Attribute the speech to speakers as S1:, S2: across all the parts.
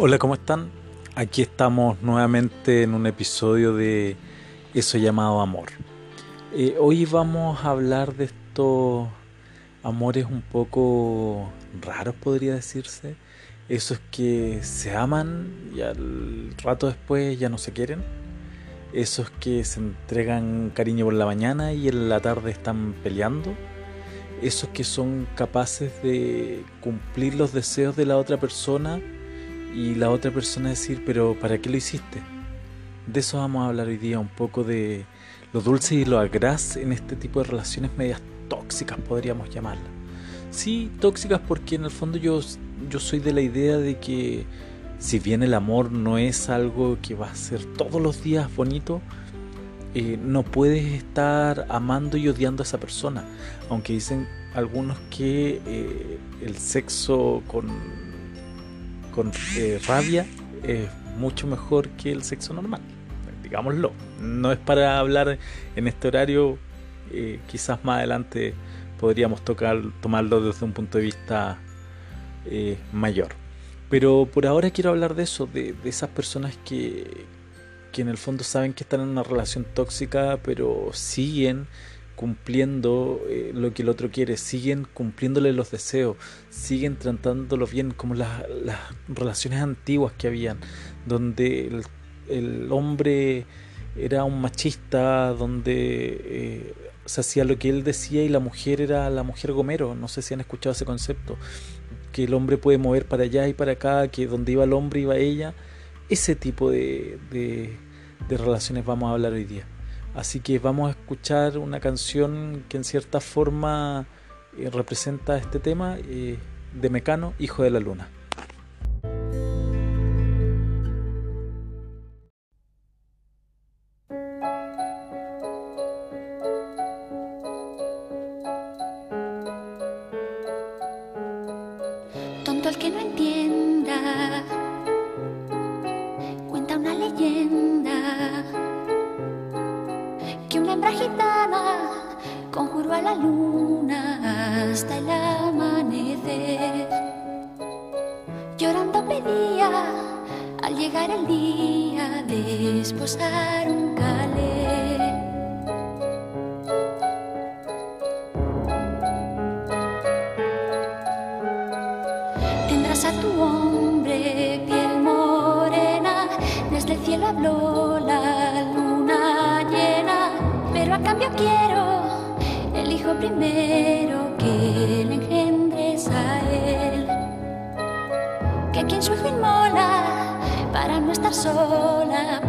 S1: Hola, ¿cómo están? Aquí estamos nuevamente en un episodio de Eso llamado amor. Eh, hoy vamos a hablar de estos amores un poco raros, podría decirse. Esos que se aman y al rato después ya no se quieren. Esos que se entregan cariño por la mañana y en la tarde están peleando. Esos que son capaces de cumplir los deseos de la otra persona y la otra persona decir, pero ¿para qué lo hiciste? De eso vamos a hablar hoy día, un poco de lo dulce y lo agraz en este tipo de relaciones medias tóxicas, podríamos llamarlas. Sí, tóxicas porque en el fondo yo, yo soy de la idea de que si bien el amor no es algo que va a ser todos los días bonito, eh, no puedes estar amando y odiando a esa persona. Aunque dicen algunos que eh, el sexo con con eh, rabia es mucho mejor que el sexo normal, digámoslo. No es para hablar en este horario, eh, quizás más adelante podríamos tocar, tomarlo desde un punto de vista eh, mayor. Pero por ahora quiero hablar de eso, de, de esas personas que, que en el fondo saben que están en una relación tóxica, pero siguen cumpliendo eh, lo que el otro quiere, siguen cumpliéndole los deseos, siguen tratándolo bien, como las, relaciones antiguas que habían, donde el, hombre era un machista, donde eh, se hacía lo que él decía y la mujer era la mujer gomero, no sé si han escuchado ese concepto, que el hombre puede mover para allá y para acá, que donde iba el hombre iba ella, ese tipo de, de relaciones vamos a hablar hoy día. Así que vamos a escuchar una canción que en cierta forma eh, representa este tema eh, de Mecano, Hijo de la Luna.
S2: Que quien su hijo inmola para no estar sola,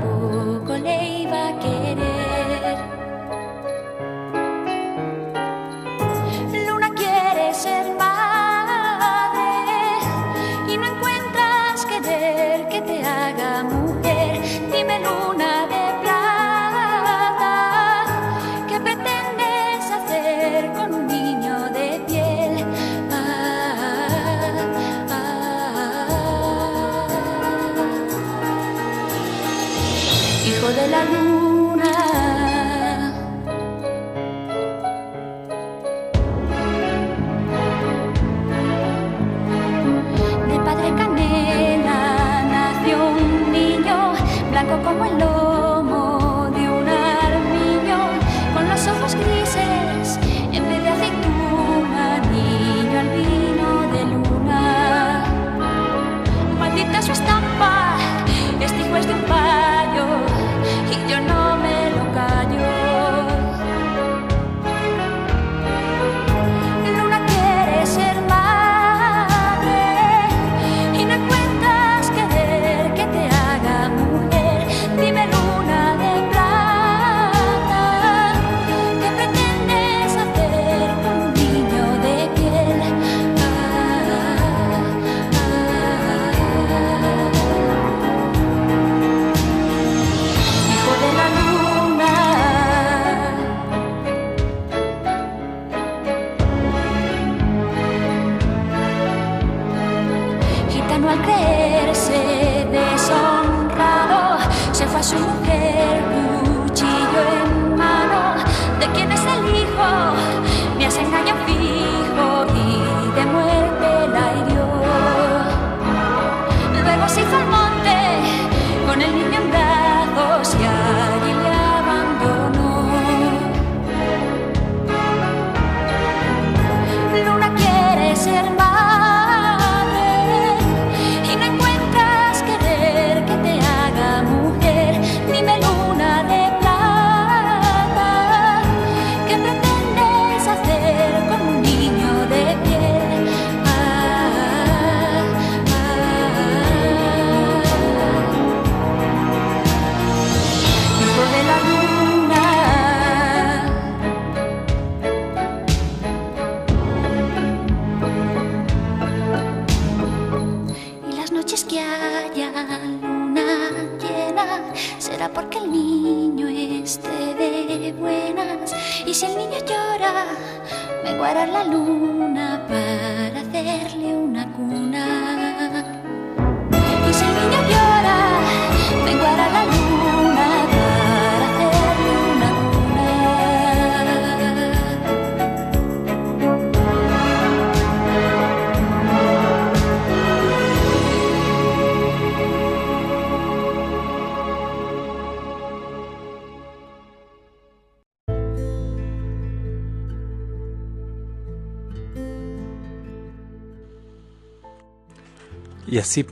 S2: Y
S1: así,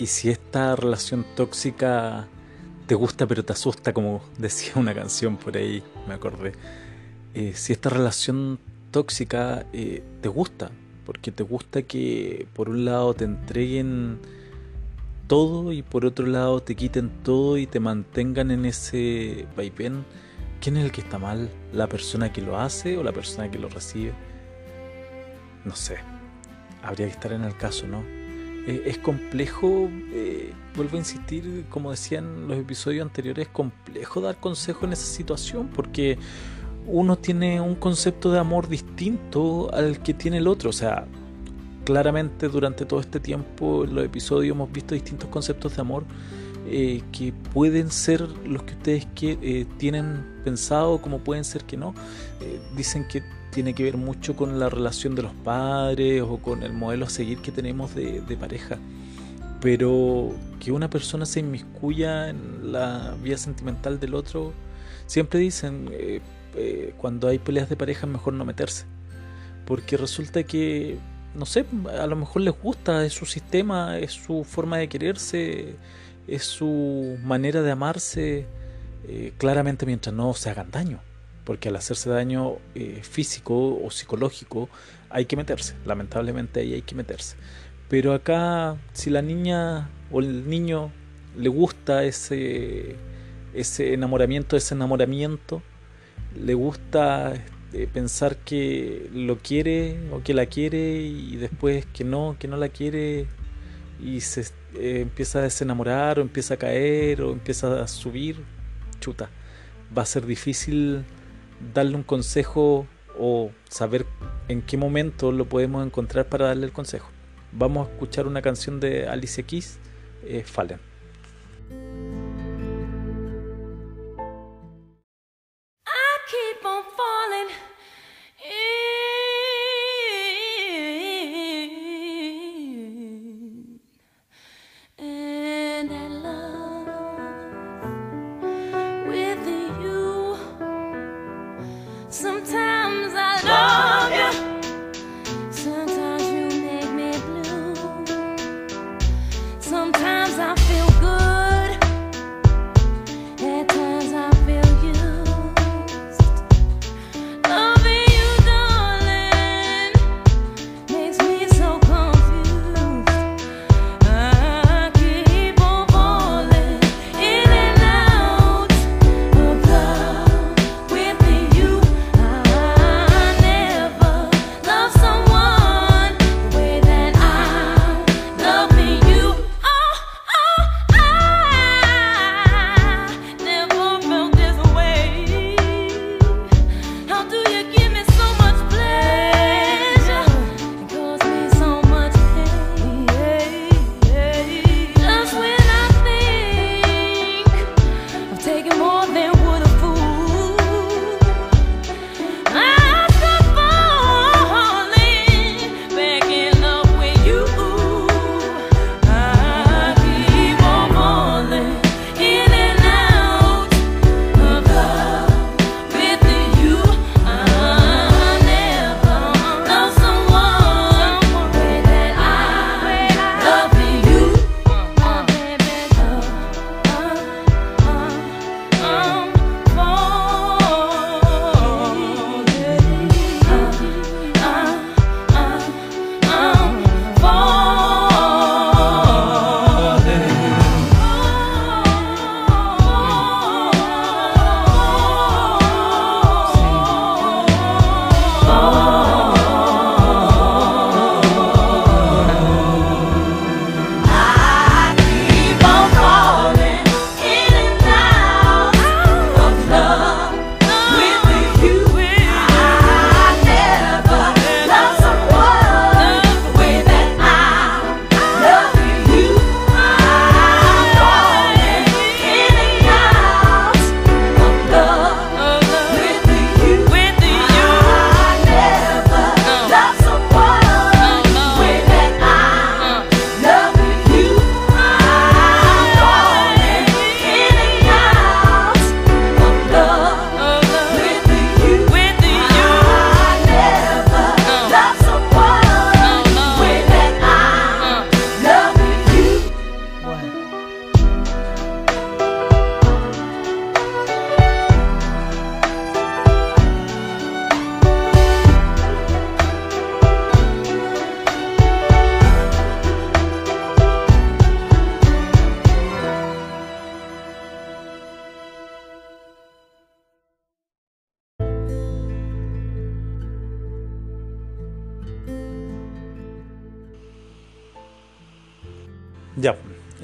S1: y si esta relación tóxica te gusta pero te asusta, como decía una canción por ahí, me acordé, eh, si esta relación tóxica eh, te gusta, porque te gusta que por un lado te entreguen todo y por otro lado te quiten todo y te mantengan en ese vaivén, ¿quién es el que está mal? ¿La persona que lo hace o la persona que lo recibe? No sé, habría que estar en el caso, ¿no? Eh, es complejo, eh, vuelvo a insistir, como decía en los episodios anteriores, es complejo dar consejo en esa situación porque uno tiene un concepto de amor distinto al que tiene el otro. O sea, claramente durante todo este tiempo en los episodios hemos visto distintos conceptos de amor eh, que pueden ser los que ustedes que, tienen pensado como pueden ser que no. dicen que tiene que ver mucho con la relación de los padres o con el modelo a seguir que tenemos de, pareja. Pero que una persona se inmiscuya en la vida sentimental del otro, siempre dicen, eh, eh, cuando hay peleas de pareja es mejor no meterse. Porque resulta que, no sé, a lo mejor les gusta, es su sistema, es su forma de quererse, es su manera de amarse, eh, claramente mientras no se hagan daño porque al hacerse daño eh, físico o psicológico hay que meterse, lamentablemente ahí hay que meterse. Pero acá, si la niña o el niño le gusta ese, ese enamoramiento, ese enamoramiento, le gusta este, pensar que lo quiere o que la quiere y después que no, que no la quiere y se eh, empieza a desenamorar o empieza a caer o empieza a subir, chuta, va a ser difícil darle un consejo o saber en qué momento lo podemos encontrar para darle el consejo. Vamos a escuchar una canción de Alicia Keys, eh, Fallen.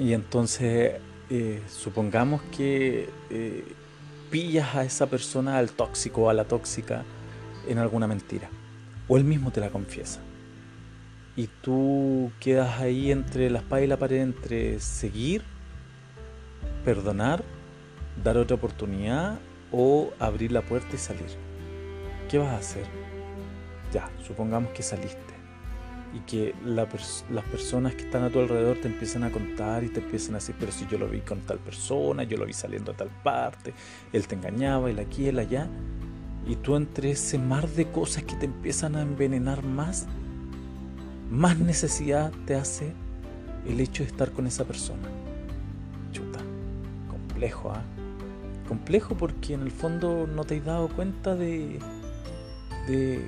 S3: Y entonces eh, supongamos que eh, pillas a esa persona, al tóxico o a la tóxica, en alguna mentira. O él mismo te la confiesa. Y tú quedas ahí entre la espada y la pared, entre seguir, perdonar, dar otra oportunidad o abrir la puerta y salir. ¿Qué vas a hacer? Ya, supongamos que saliste y que las personas que están a tu alrededor te empiezan a contar y te empiezan a decir, pero si yo lo vi con tal persona, yo lo vi saliendo a tal parte, él te engañaba, él aquí, él allá, y tú entre ese mar de cosas que te empiezan a envenenar más, más necesidad te hace el hecho de estar con esa persona. Chuta, complejo, ¿ah? Complejo porque en el fondo no te has dado cuenta de, de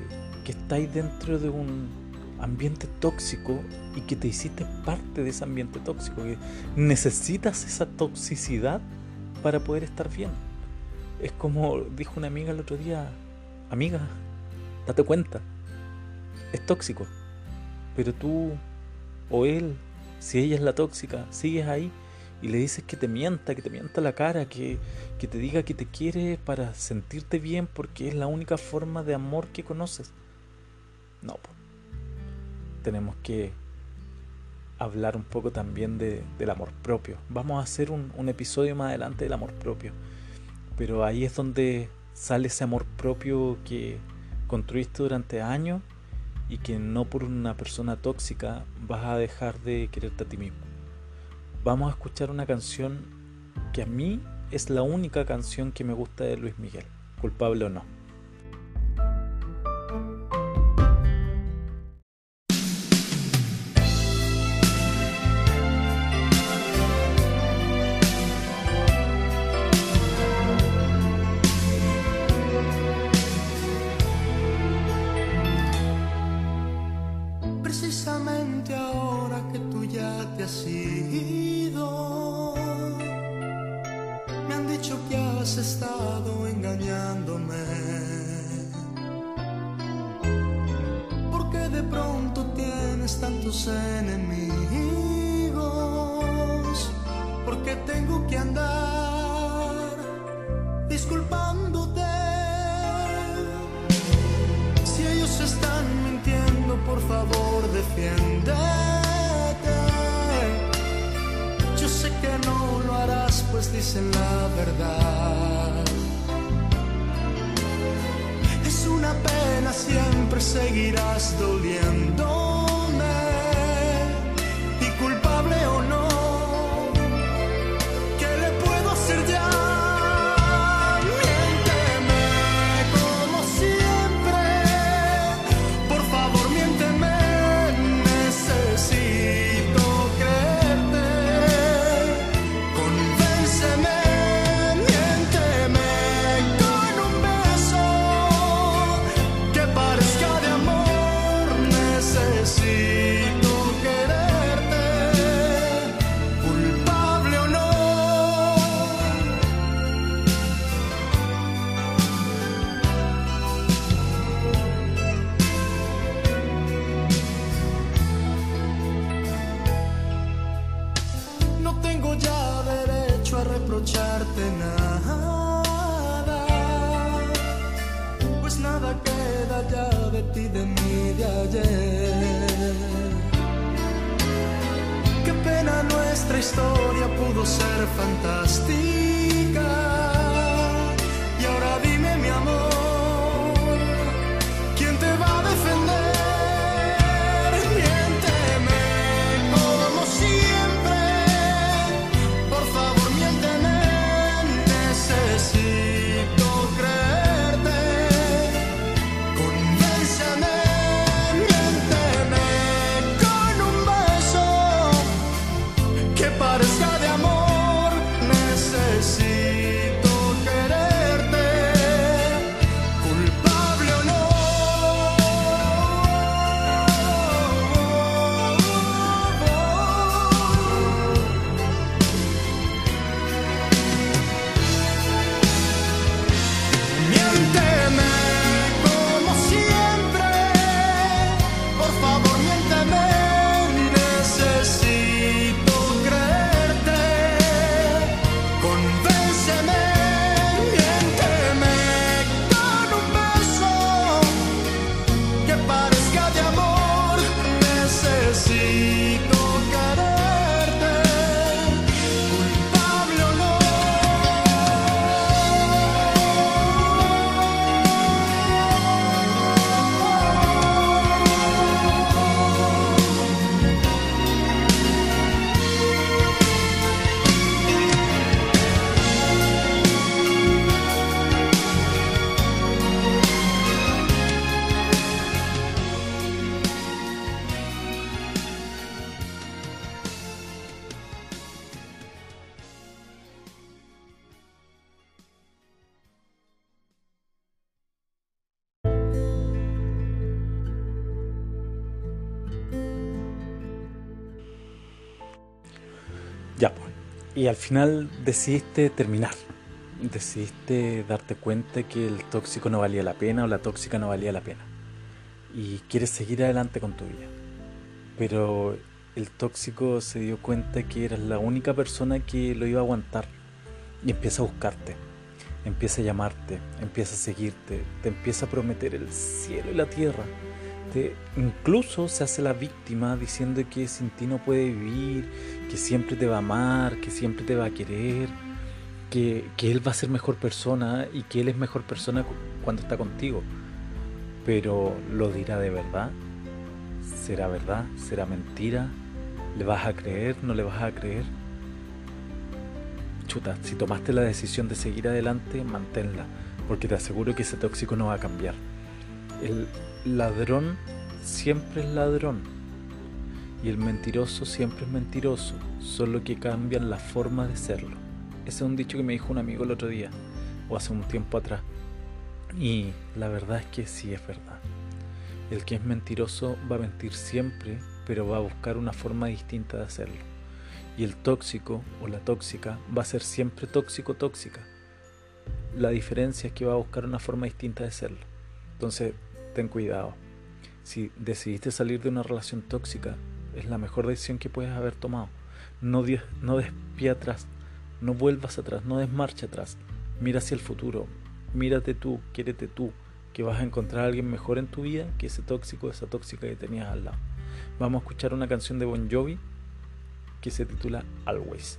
S3: que estáis dentro de un ambiente tóxico y que te hiciste parte de ese ambiente tóxico, que necesitas esa toxicidad para poder estar bien. Es como dijo una amiga el otro día, amiga, date cuenta, es tóxico, pero tú o él, si ella es la tóxica, sigues ahí y le dices que te mienta, que te mienta la cara, que, que te diga que te quiere para sentirte bien porque es la única forma de amor que conoces. No, tenemos que hablar un poco también del amor propio. Vamos a hacer un, un episodio más adelante del amor propio, pero ahí es donde sale ese amor propio que construiste durante años y que no por una persona tóxica vas a dejar de quererte a ti mismo. Vamos a escuchar una canción que a mí es la única canción que me gusta de Luis Miguel, culpable o no. has estado engañándome. Porque de pronto tienes tantos enemigos. Porque tengo que andar disculpándote. Si ellos están mintiendo, por favor defiende. dicen la verdad. Es una pena, siempre seguirás doliendo.
S1: Y al final decidiste terminar. Decidiste darte cuenta que el tóxico no valía la pena o la tóxica no valía la pena. Y quieres seguir adelante con tu vida. Pero el tóxico se dio cuenta que eras la única persona que lo iba a aguantar. Y empieza a buscarte. Empieza a llamarte. Empieza a seguirte. Te empieza a prometer el cielo y la tierra incluso se hace la víctima diciendo que sin ti no puede vivir, que siempre te va a amar, que siempre te va a querer, que, que él va a ser mejor persona y que él es mejor persona cuando está contigo. Pero ¿lo dirá de verdad? ¿Será verdad? ¿Será mentira? ¿Le vas a creer? ¿No le vas a creer? Chuta, si tomaste la decisión de seguir adelante, manténla, porque te aseguro que ese tóxico no va a cambiar. El, ladrón siempre es ladrón y el mentiroso siempre es mentiroso, solo que cambian la forma de serlo. Ese es un dicho que me dijo un amigo el otro día o hace un tiempo atrás. Y la verdad es que sí es verdad. El que es mentiroso va a mentir siempre, pero va a buscar una forma distinta de hacerlo. Y el tóxico o la tóxica va a ser siempre tóxico tóxica. La diferencia es que va a buscar una forma distinta de hacerlo. Entonces, ten cuidado. Si decidiste salir de una relación tóxica, es la mejor decisión que puedes haber tomado. No, no des atrás, no vuelvas atrás, no des marcha atrás. Mira hacia el futuro, mírate tú, quiérete tú, que vas a encontrar a alguien mejor en tu vida que ese tóxico, esa tóxica que tenías al lado. Vamos a escuchar una canción de Bon Jovi que se titula Always.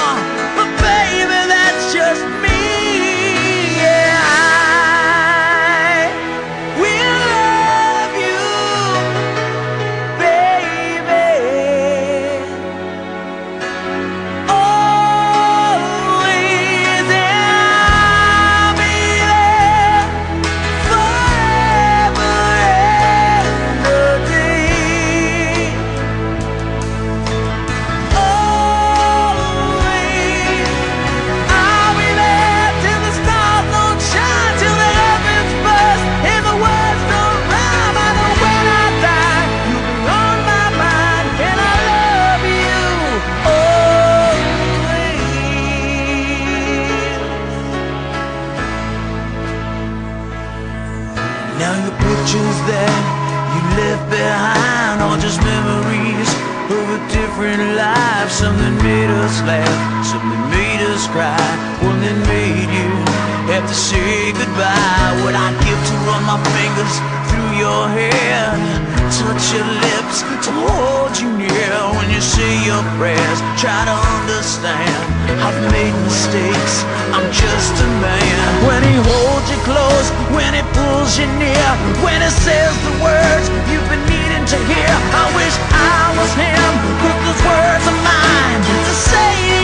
S4: Just to say goodbye. What I'd give to run my fingers through your hair, touch your lips, to hold you near when you say your prayers. Try to understand, I've made mistakes, I'm just a man. When he holds you close, when he pulls you near, when he says the words you've been needing to hear. I wish I was him, but those words are mine to say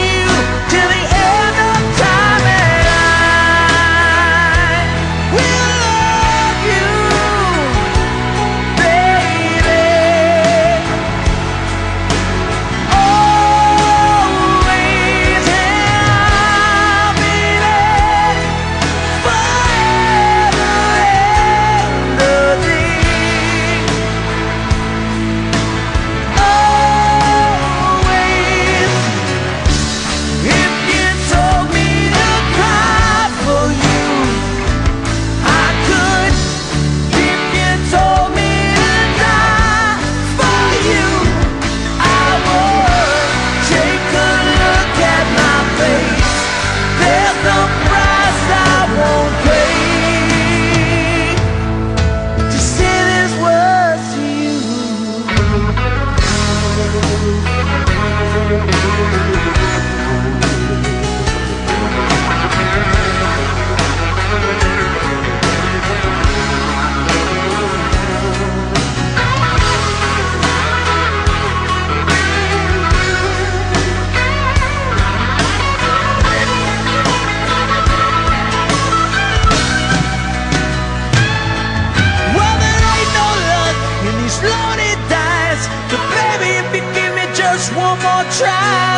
S4: try,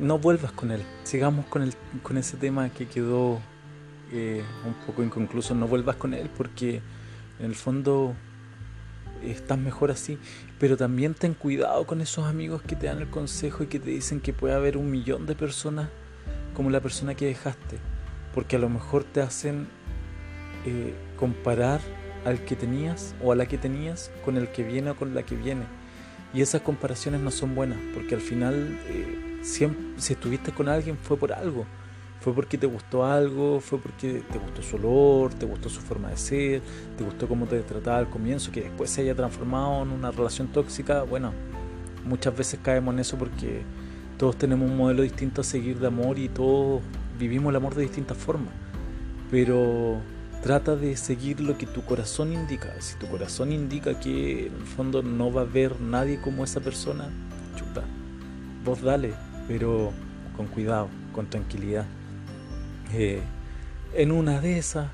S1: no vuelvas con él. Sigamos con, el, con ese tema que quedó eh, un poco inconcluso. No vuelvas con él porque en el fondo estás mejor así. Pero también ten cuidado con esos amigos que te dan el consejo y que te dicen que puede haber un millón de personas como la persona que dejaste. Porque a lo mejor te hacen eh, comparar al que tenías o a la que tenías con el que viene o con la que viene. Y esas comparaciones no son buenas, porque al final, eh, siempre, si estuviste con alguien fue por algo. Fue porque te gustó algo, fue porque te gustó su olor, te gustó su forma de ser, te gustó cómo te trataba al comienzo, que después se haya transformado en una relación tóxica. Bueno, muchas veces caemos en eso porque todos tenemos un modelo distinto a seguir de amor y todos vivimos el amor de distintas formas. Pero trata de seguir lo que tu corazón indica. Si tu corazón indica que en el fondo no va a haber nadie como esa persona, chuta, vos dale, pero con cuidado, con tranquilidad. Eh, en una de esas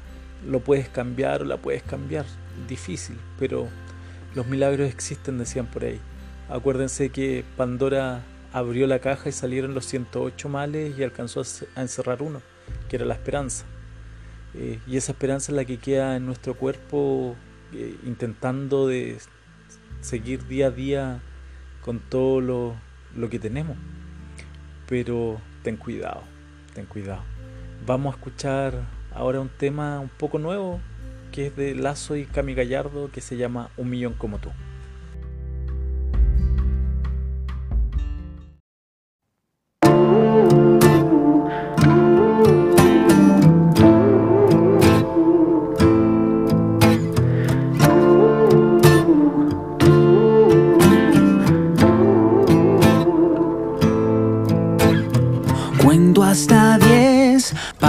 S1: lo puedes cambiar o la puedes cambiar, difícil, pero los milagros existen, decían por ahí. Acuérdense que Pandora abrió la caja y salieron los 108 males y alcanzó a encerrar uno, que era la esperanza. Eh, y esa esperanza es la que queda en nuestro cuerpo eh, intentando de seguir día a día con todo lo, lo, que tenemos. Pero ten cuidado, ten cuidado. Vamos a escuchar ahora un tema un poco nuevo que es de Lazo y Cami Gallardo que se llama Un millón como tú.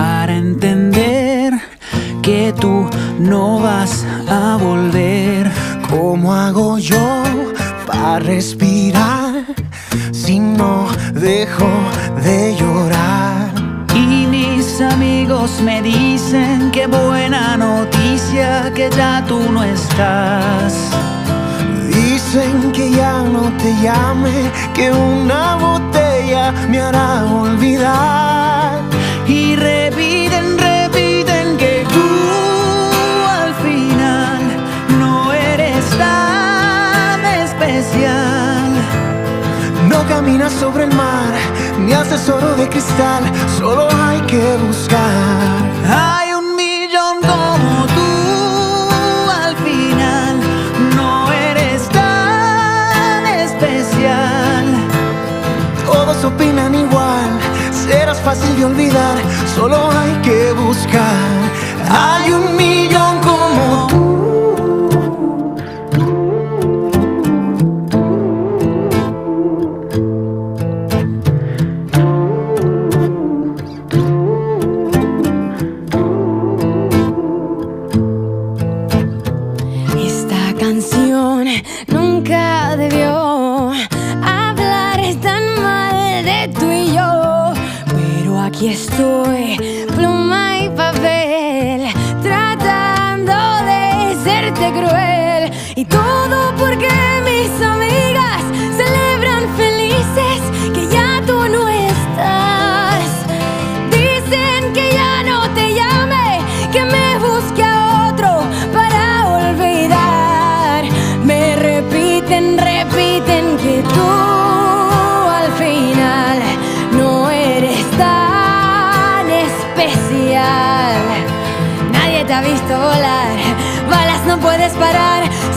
S5: Para entender que tú no vas a volver.
S6: ¿Cómo hago yo para respirar si no dejo de llorar?
S5: Y mis amigos me dicen que buena noticia que ya tú no estás.
S6: Dicen que ya no te llame, que una botella me hará olvidar.
S5: Y repiten, repiten que tú al final no eres tan especial.
S6: No caminas sobre el mar, ni haces oro de cristal, solo hay que buscar.
S5: Hay un millón como tú al final, no eres tan especial.
S6: Todos opinan serás fácil de olvidar, solo hay que buscar.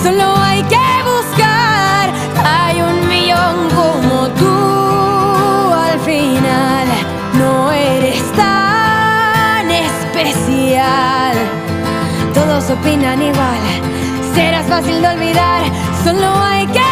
S2: Solo hay que buscar. Hay un millón como tú al final, no eres tan especial. Todos opinan igual, serás fácil de olvidar, solo hay que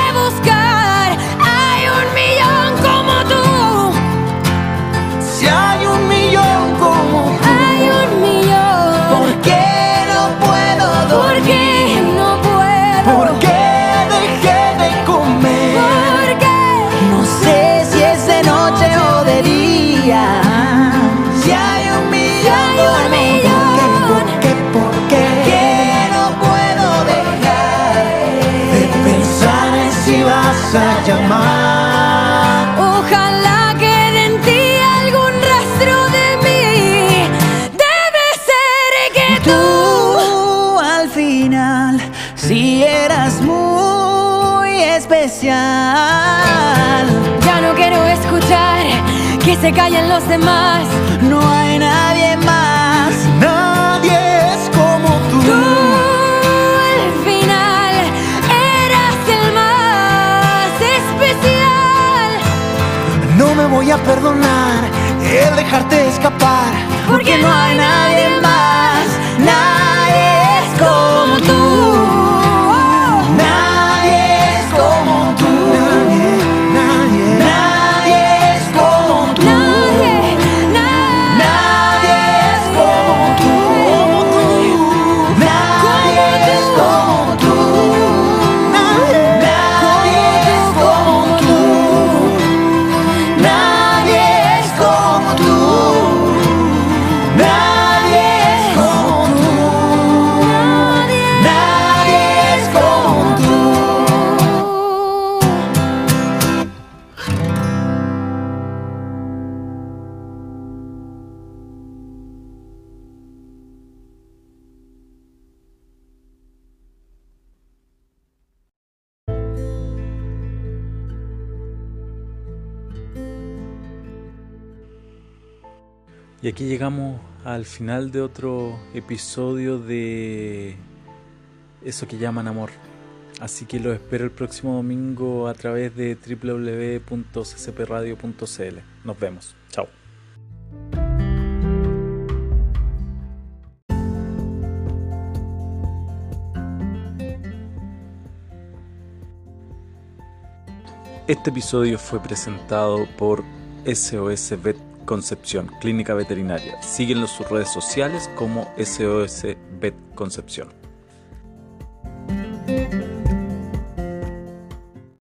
S6: si
S4: eras muy especial.
S2: Ya no quiero escuchar que se callen los demás.
S4: No hay nadie más.
S6: Nadie es como tú.
S2: Tú al final eras el más especial.
S6: No me voy a perdonar el dejarte escapar.
S2: Porque no hay nadie más.
S6: Nadie es como tú.
S1: Y aquí llegamos al final de otro episodio de eso que llaman amor. Así que los espero el próximo domingo a través de www.ccpradio.cl. Nos vemos. Chao. Este episodio fue presentado por SOS Vet Concepción, Clínica Veterinaria. Síguenlo en sus redes sociales como SOS Vet Concepción.